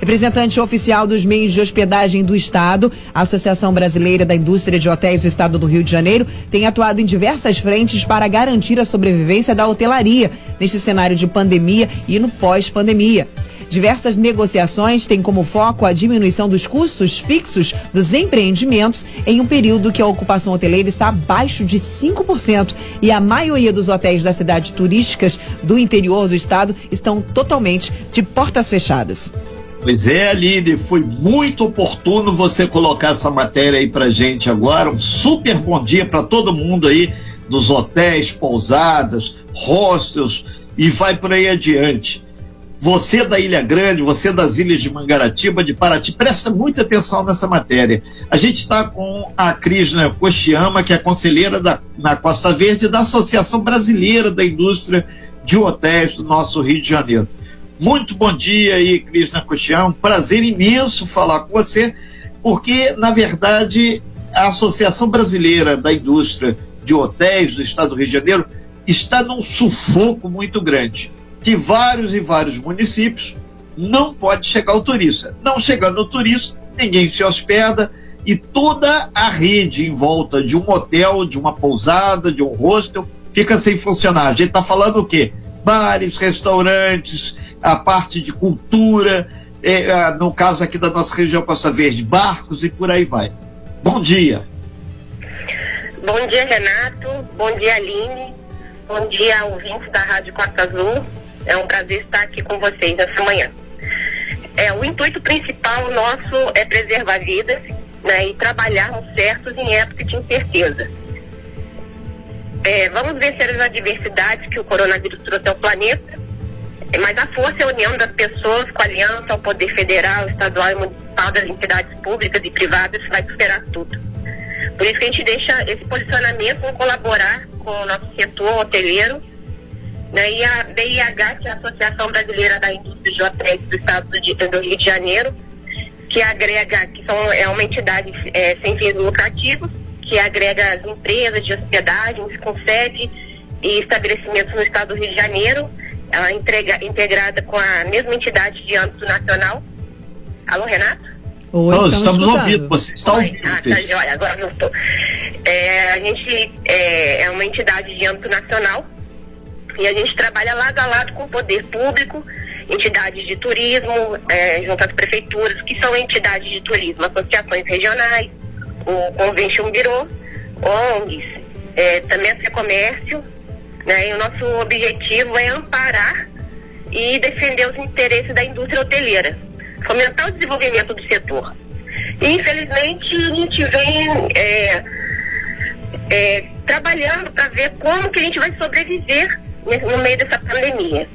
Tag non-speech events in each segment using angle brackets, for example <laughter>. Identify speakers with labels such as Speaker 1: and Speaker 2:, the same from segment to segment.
Speaker 1: Representante oficial dos meios de hospedagem do Estado, a Associação Brasileira da Indústria de Hotéis do Estado do Rio de Janeiro tem atuado em diversas frentes para garantir a sobrevivência da hotelaria neste cenário de pandemia e no pós-pandemia. Diversas negociações têm como foco a diminuição dos custos fixos dos empreendimentos em um período que a ocupação hoteleira está abaixo de 5% e a maioria dos hotéis das cidades turísticas do interior do estado estão totalmente de portas fechadas.
Speaker 2: Pois é, Aline, foi muito oportuno você colocar essa matéria aí pra gente agora. Um super bom dia para todo mundo aí dos hotéis, pousadas, hostels e vai por aí adiante. Você da Ilha Grande, você das ilhas de Mangaratiba, de Paraty, presta muita atenção nessa matéria. A gente está com a Krishna Koshiyama, que é conselheira da, na Costa Verde da Associação Brasileira da Indústria de Hotéis do nosso Rio de Janeiro. Muito bom dia aí, Krishna Koshiyama. Um prazer imenso falar com você, porque, na verdade, a Associação Brasileira da Indústria de Hotéis do Estado do Rio de Janeiro está num sufoco muito grande que vários e vários municípios não pode chegar o turista. Não chegando o turista, ninguém se hospeda e toda a rede em volta de um hotel, de uma pousada, de um hostel, fica sem funcionar. A gente está falando o quê? Bares, restaurantes, a parte de cultura, é, no caso aqui da nossa região Costa Verde, barcos e por aí vai. Bom dia.
Speaker 3: Bom dia, Renato. Bom dia, Aline. Bom dia, ouvintes da Rádio Costa Azul. É um prazer estar aqui com vocês nessa manhã. É, o intuito principal nosso é preservar vidas né, e trabalharmos certos em época de incerteza. É, vamos vencer as adversidades que o coronavírus trouxe ao planeta, mas a força e a união das pessoas com aliança ao poder federal, estadual e municipal das entidades públicas e privadas vai superar tudo. Por isso que a gente deixa esse posicionamento em colaborar com o nosso setor hoteleiro né? E a BIH, que é a Associação Brasileira da Indústria de Hotéis do Estado do Rio de Janeiro, que agrega, que são, é uma entidade é, sem fins lucrativos, que agrega as empresas de hospedagens com e estabelecimentos no Estado do Rio de Janeiro, ela é entrega, integrada com a mesma entidade de âmbito nacional. Alô, Renato?
Speaker 2: Oi, estamos, estamos ouvindo, você está ouvindo.
Speaker 3: Ah, tá, joia, agora não estou. É, a gente é, é uma entidade de âmbito nacional, e a gente trabalha lado a lado com o poder público, entidades de turismo, é, junto às prefeituras, que são entidades de turismo, associações regionais, o Convention Bureau, ONGs, é, também a Comércio, né? E o nosso objetivo é amparar e defender os interesses da indústria hoteleira, fomentar o desenvolvimento do setor. E, infelizmente, a gente vem é, é, trabalhando para ver como que a gente vai sobreviver no meio dessa pandemia.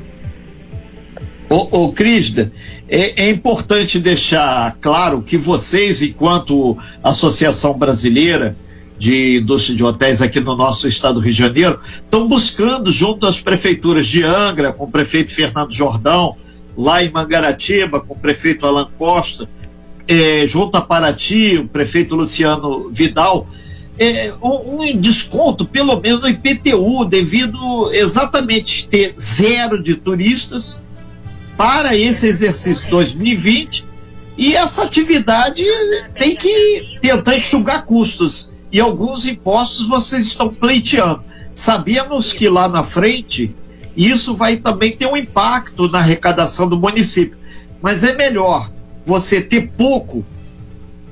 Speaker 3: Ô,
Speaker 2: ô Crisda, é, é, importante deixar claro que vocês, enquanto Associação Brasileira de Indústria de Hotéis aqui no nosso estado do Rio de Janeiro, estão buscando, junto às prefeituras de Angra, com o prefeito Fernando Jordão, lá em Mangaratiba, com o prefeito Alan Costa, é, junto a Paraty, o prefeito Luciano Vidal, é, um, desconto, pelo menos no IPTU, devido exatamente ter zero de turistas para esse exercício 2020 e essa atividade tem que tentar enxugar custos e alguns impostos vocês estão pleiteando. Sabemos que lá na frente isso vai também ter um impacto na arrecadação do município, mas é melhor você ter pouco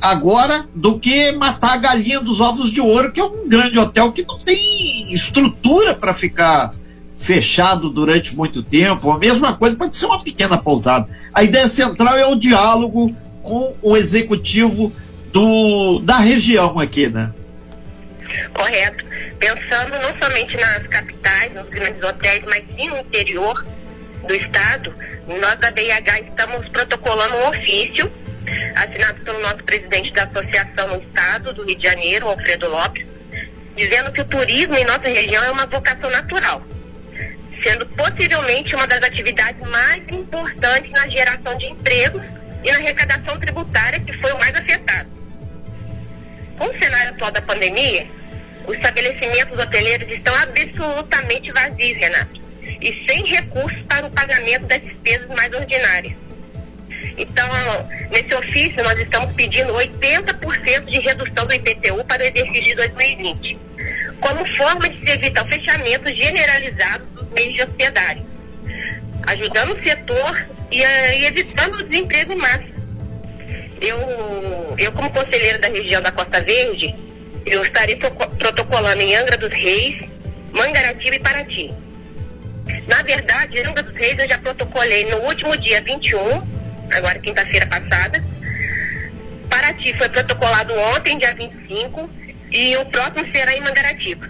Speaker 2: agora do que matar a galinha dos ovos de ouro, que é um grande hotel que não tem estrutura para ficar fechado durante muito tempo. A mesma coisa pode ser uma pequena pousada. A ideia central é o diálogo com o executivo do, da região aqui, né?
Speaker 3: Correto. Pensando não somente nas capitais, nos grandes hotéis, mas sim no interior do estado, nós da BIH estamos protocolando um ofício assinado pelo nosso presidente da associação no estado do Rio de Janeiro, Alfredo Lopes, dizendo que o turismo em nossa região é uma vocação natural, sendo possivelmente uma das atividades mais importantes na geração de empregos e na arrecadação tributária, que foi o mais afetado. Com o cenário atual da pandemia, os estabelecimentos hoteleiros estão absolutamente vazios, Renato, e sem recursos para o pagamento das despesas mais ordinárias. Então, nesse ofício, nós estamos pedindo 80% de redução do IPTU para o exercício de 2020, como forma de se evitar o fechamento generalizado dos meios de hospedagem, ajudando o setor e, eh, e evitando o desemprego em. Eu, eu, como conselheira da região da Costa Verde, eu estarei protocolando em Angra dos Reis, Mangaratiba e Paraty. Na verdade, em Angra dos Reis eu já protocolei no último dia 21, agora quinta-feira passada. Paraty foi protocolado ontem, dia 25, e o próximo será em Mangaratiba.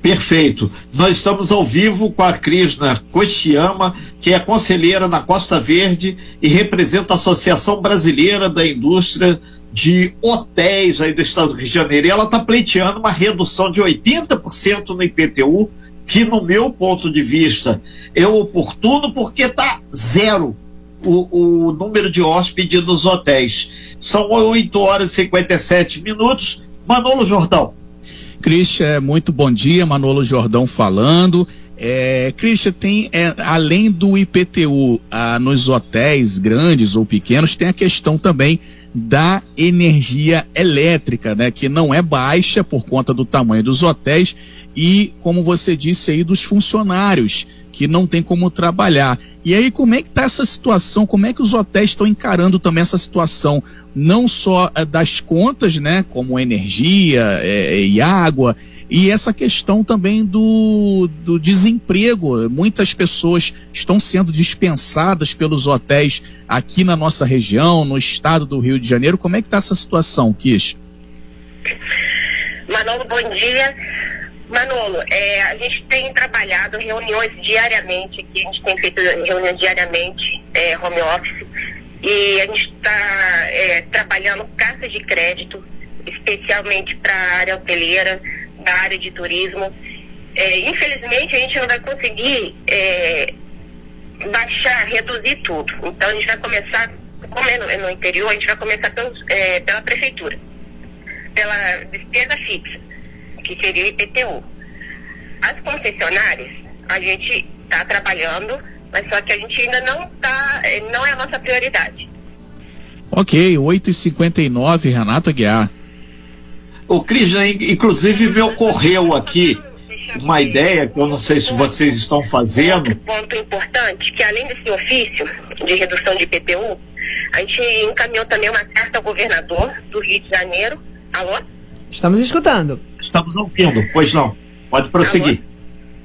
Speaker 2: Perfeito. Nós estamos ao vivo com a Krishna Koshiyama, que é conselheira na Costa Verde e representa a Associação Brasileira da Indústria de Hotéis aí do Estado do Rio de Janeiro. E ela está pleiteando uma redução de 80% no IPTU, que no meu ponto de vista é oportuno porque está zero o, o número de hóspedes dos hotéis. São 8 horas e 57 minutos. Manolo Jordão.
Speaker 4: Christian, muito bom dia, Manolo Jordão falando. É, Christian, tem, é, além do IPTU ah, nos hotéis grandes ou pequenos, tem a questão também da energia elétrica, né, que não é baixa por conta do tamanho dos hotéis e, como você disse aí, dos funcionários que não tem como trabalhar. E aí, como é que está essa situação? Como é que os hotéis estão encarando também essa situação? Não só é, das contas, né, como energia é, e água, e essa questão também do, do desemprego. Muitas pessoas estão sendo dispensadas pelos hotéis aqui na nossa região, no estado do Rio de Janeiro. Como é que está essa situação, Kish?
Speaker 3: Manolo, bom dia. Manolo, é, a gente tem trabalhado reuniões diariamente aqui, a gente tem feito reuniões diariamente, é, home office, e a gente está é, trabalhando cartas de crédito, especialmente para a área hoteleira, da área de turismo. É, infelizmente, a gente não vai conseguir é, baixar, reduzir tudo. Então, a gente vai começar, como é no, é no interior, a gente vai começar pelos, pela prefeitura, pela despesa fixa que seria o IPTU. As concessionárias, a gente está trabalhando, mas só que a gente ainda não está, não é a nossa prioridade.
Speaker 4: Ok, 8h59, Renato Aguiar.
Speaker 2: O Cris, inclusive me ocorreu aqui uma ideia que eu não sei se vocês estão fazendo. Outro
Speaker 3: ponto importante, que além desse ofício de redução de IPTU, a gente encaminhou também uma carta ao governador do Rio de Janeiro. Alô?
Speaker 1: Estamos escutando.
Speaker 2: Estamos ouvindo, pois não. Pode prosseguir.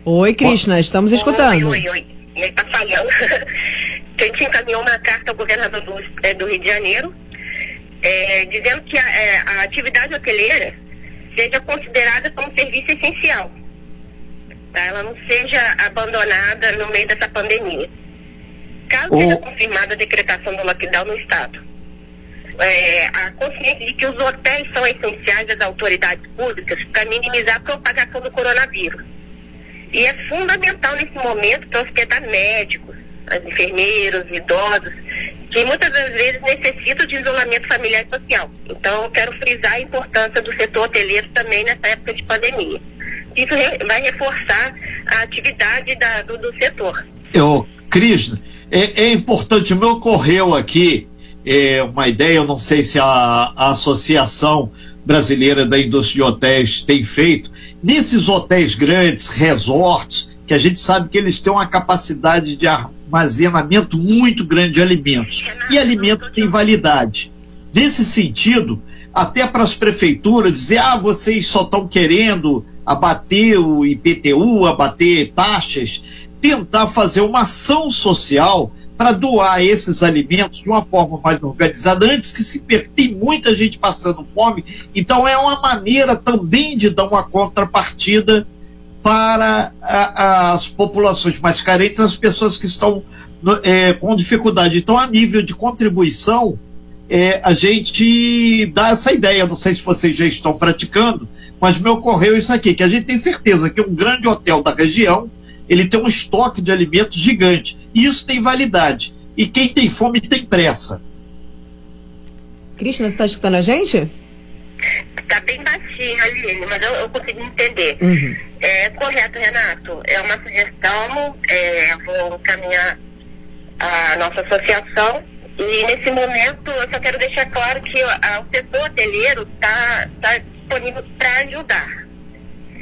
Speaker 1: Alô? Oi, Krishna, estamos escutando.
Speaker 3: Oi, oi, oi. Ele <laughs> está falhando. a gente encaminhou uma carta ao governador do, é, do Rio de Janeiro, é, dizendo que a, é, a, atividade hoteleira seja considerada como serviço essencial. Tá? Ela não seja abandonada no meio dessa pandemia. Caso oh. seja confirmada a decretação do lockdown no Estado é, a consciência de que os hotéis são essenciais às autoridades públicas para minimizar a propagação do coronavírus. E é fundamental nesse momento para hospedar médicos, enfermeiros, idosos, que muitas vezes necessitam de isolamento familiar e social. Então, eu quero frisar a importância do setor hoteleiro também nessa época de pandemia. Isso vai reforçar a atividade da, do, do, setor.
Speaker 2: Eu, Cris, é, é importante, me ocorreu aqui é, uma ideia, eu não sei se a, a Associação Brasileira da Indústria de Hotéis tem feito, nesses hotéis grandes, resorts, que a gente sabe que eles têm uma capacidade de armazenamento muito grande de alimentos. E alimento tem validade. Nesse sentido, até para as prefeituras dizer, ah, vocês só estão querendo abater o IPTU, abater taxas, tentar fazer uma ação social para doar esses alimentos de uma forma mais organizada, antes que se per... tem muita gente passando fome, então é uma maneira também de dar uma contrapartida para a, as populações mais carentes, as pessoas que estão é, com dificuldade. Então, a nível de contribuição, é, a gente dá essa ideia, não sei se vocês já estão praticando, mas me ocorreu isso aqui, que a gente tem certeza que um grande hotel da região ele tem um estoque de alimentos gigante. E isso tem validade. E quem tem fome tem pressa.
Speaker 1: Cristina, você está escutando a gente?
Speaker 3: Está bem baixinho, Aline, mas eu, eu consegui entender. Uhum. É correto, Renato. É uma sugestão, é, vou encaminhar a nossa associação E nesse momento eu só quero deixar claro que o setor hoteleiro está tá disponível para ajudar.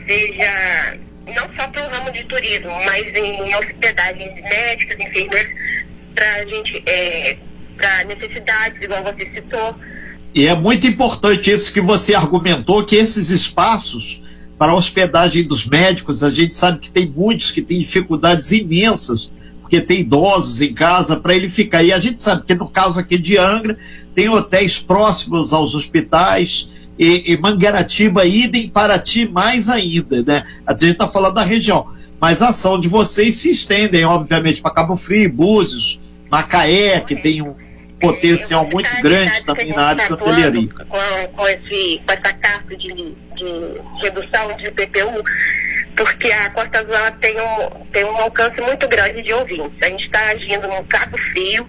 Speaker 3: Seja não só para o ramo de turismo, mas em hospedagens médicas, enfermeiras, para gente, é, para necessidades, igual você citou.
Speaker 2: E é muito importante isso que você argumentou, que esses espaços para a hospedagem dos médicos, a gente sabe que tem muitos que têm dificuldades imensas, porque tem idosos em casa para ele ficar. E a gente sabe que no caso aqui de Angra, tem hotéis próximos aos hospitais, e, e Mangaratiba, idem Paraty mais ainda, né? A gente está falando da região, mas a ação de vocês se estendem, obviamente, para Cabo Frio, Búzios, Macaé, que tem um potencial muito grande também na área de hotelaria.
Speaker 3: Com, com, esse, com essa carta de, de redução de PPU, porque a Costa Azul tem um, tem um alcance muito grande de ouvintes. A gente está agindo no Cabo Frio,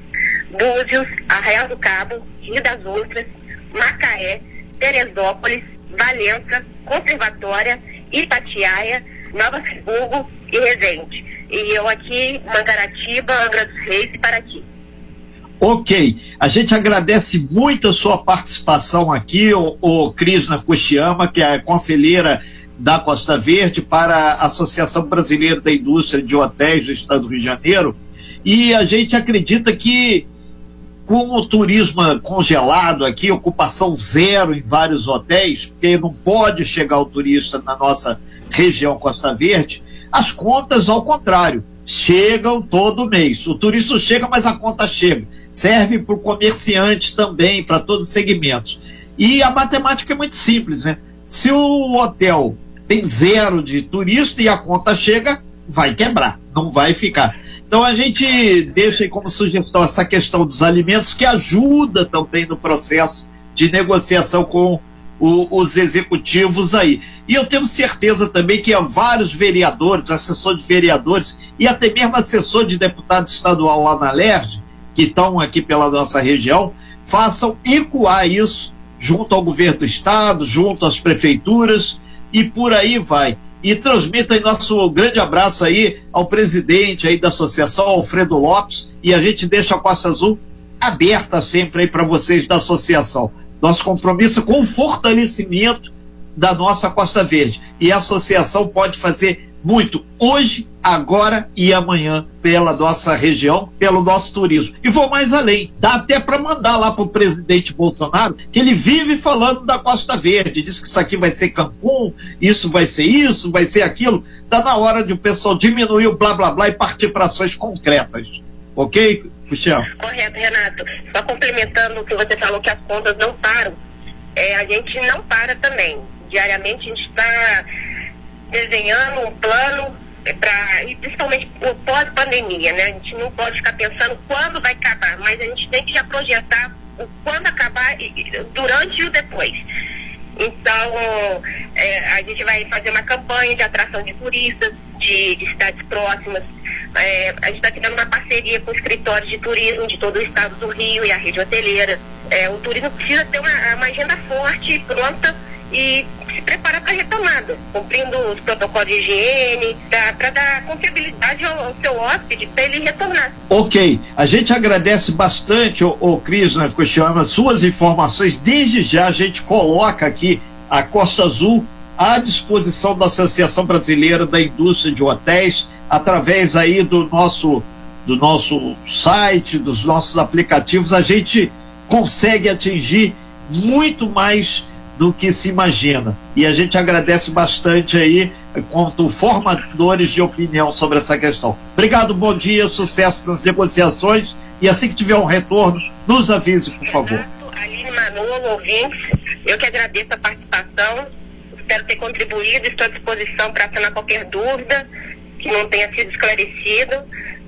Speaker 3: Búzios, Arraial do Cabo, Rio das Ostras, Macaé, Teresópolis, Valença, Conservatória, Itatiaia, Nova Friburgo e Resende. E eu aqui, Mangaratiba, Angra dos Reis e Paraty.
Speaker 2: Ok, a gente agradece muito a sua participação aqui, o, o Krishna Kushiyama, que é conselheira da Costa Verde para a Associação Brasileira da Indústria de Hotéis do Estado do Rio de Janeiro. E a gente acredita que com o turismo congelado aqui, ocupação zero em vários hotéis, porque não pode chegar o turista na nossa região Costa Verde, as contas ao contrário, chegam todo mês. O turista chega, mas a conta chega serve para o comerciante também, para todos os segmentos. E a matemática é muito simples, né? Se o hotel tem zero de turista e a conta chega, vai quebrar, não vai ficar. Então a gente deixa aí como sugestão essa questão dos alimentos que ajuda também no processo de negociação com o, os executivos aí. E eu tenho certeza também que há vários vereadores, assessor de vereadores e até mesmo assessor de deputado estadual lá na LERJ, que estão aqui pela nossa região façam ecoar isso junto ao governo do estado, junto às prefeituras e por aí vai. E transmita aí nosso grande abraço aí ao presidente aí da associação, Alfredo Lopes, e a gente deixa a Costa Azul aberta sempre aí para vocês da associação. Nosso compromisso com o fortalecimento da nossa Costa Verde. E a associação pode fazer muito hoje, agora e amanhã pela nossa região, pelo nosso turismo. E vou mais além, dá até para mandar lá para o presidente Bolsonaro que ele vive falando da Costa Verde, diz que isso aqui vai ser Cancún, isso vai ser isso, vai ser aquilo. Está na hora de o pessoal diminuir o blá blá blá e partir para ações concretas. Ok, Michel?
Speaker 3: Correto, Renato. Só complementando o que você falou que as contas não param, é, a gente não para também. Diariamente a gente está desenhando um plano para e principalmente o pós-pandemia, né? A gente não pode ficar pensando quando vai acabar, mas a gente tem que já projetar o quando acabar e, durante e o depois. Então, é, a gente vai fazer uma campanha de atração de turistas de, de cidades próximas. É, a gente está criando uma parceria com escritórios de turismo de todo o estado do Rio e a rede hoteleira. É, o turismo precisa ter uma, uma agenda forte, pronta e se prepara para a retomada, cumprindo os protocolos de higiene, para dar confiabilidade ao, ao seu hóspede para ele retornar.
Speaker 2: Ok, a gente agradece bastante, o, o Krishna Kushiyama, suas informações. Desde já a gente coloca aqui a Costa Azul à disposição da Associação Brasileira da Indústria de Hotéis, através aí do nosso do nosso site, dos nossos aplicativos, a gente consegue atingir muito mais do que se imagina. E a gente agradece bastante aí, quanto formadores de opinião sobre essa questão. Obrigado, bom dia, sucesso nas negociações e assim que tiver um retorno, nos avise, por favor.
Speaker 3: Aline Manolo, ouvintes, eu que agradeço a participação, espero ter contribuído, estou à disposição para sanar qualquer dúvida que não tenha sido esclarecido.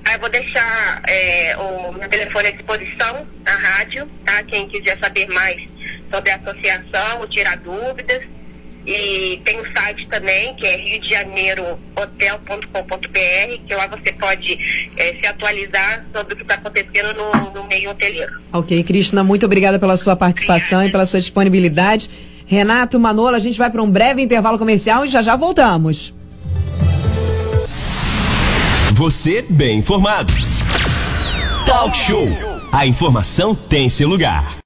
Speaker 3: Aí eu vou deixar é, o meu telefone à disposição, na rádio, tá? Quem quiser saber mais sobre a associação, ou tirar dúvidas. E tem o site também, que é rio de janeiro hotel.com.br, que lá você pode é, se atualizar sobre o que está acontecendo no, no, meio hoteleiro.
Speaker 1: Ok, Cristina, muito obrigada pela sua participação obrigada. e pela sua disponibilidade. Renato, Manolo, a gente vai para um breve intervalo comercial e já já voltamos.
Speaker 5: Você bem informado. Talk Show. A informação tem seu lugar.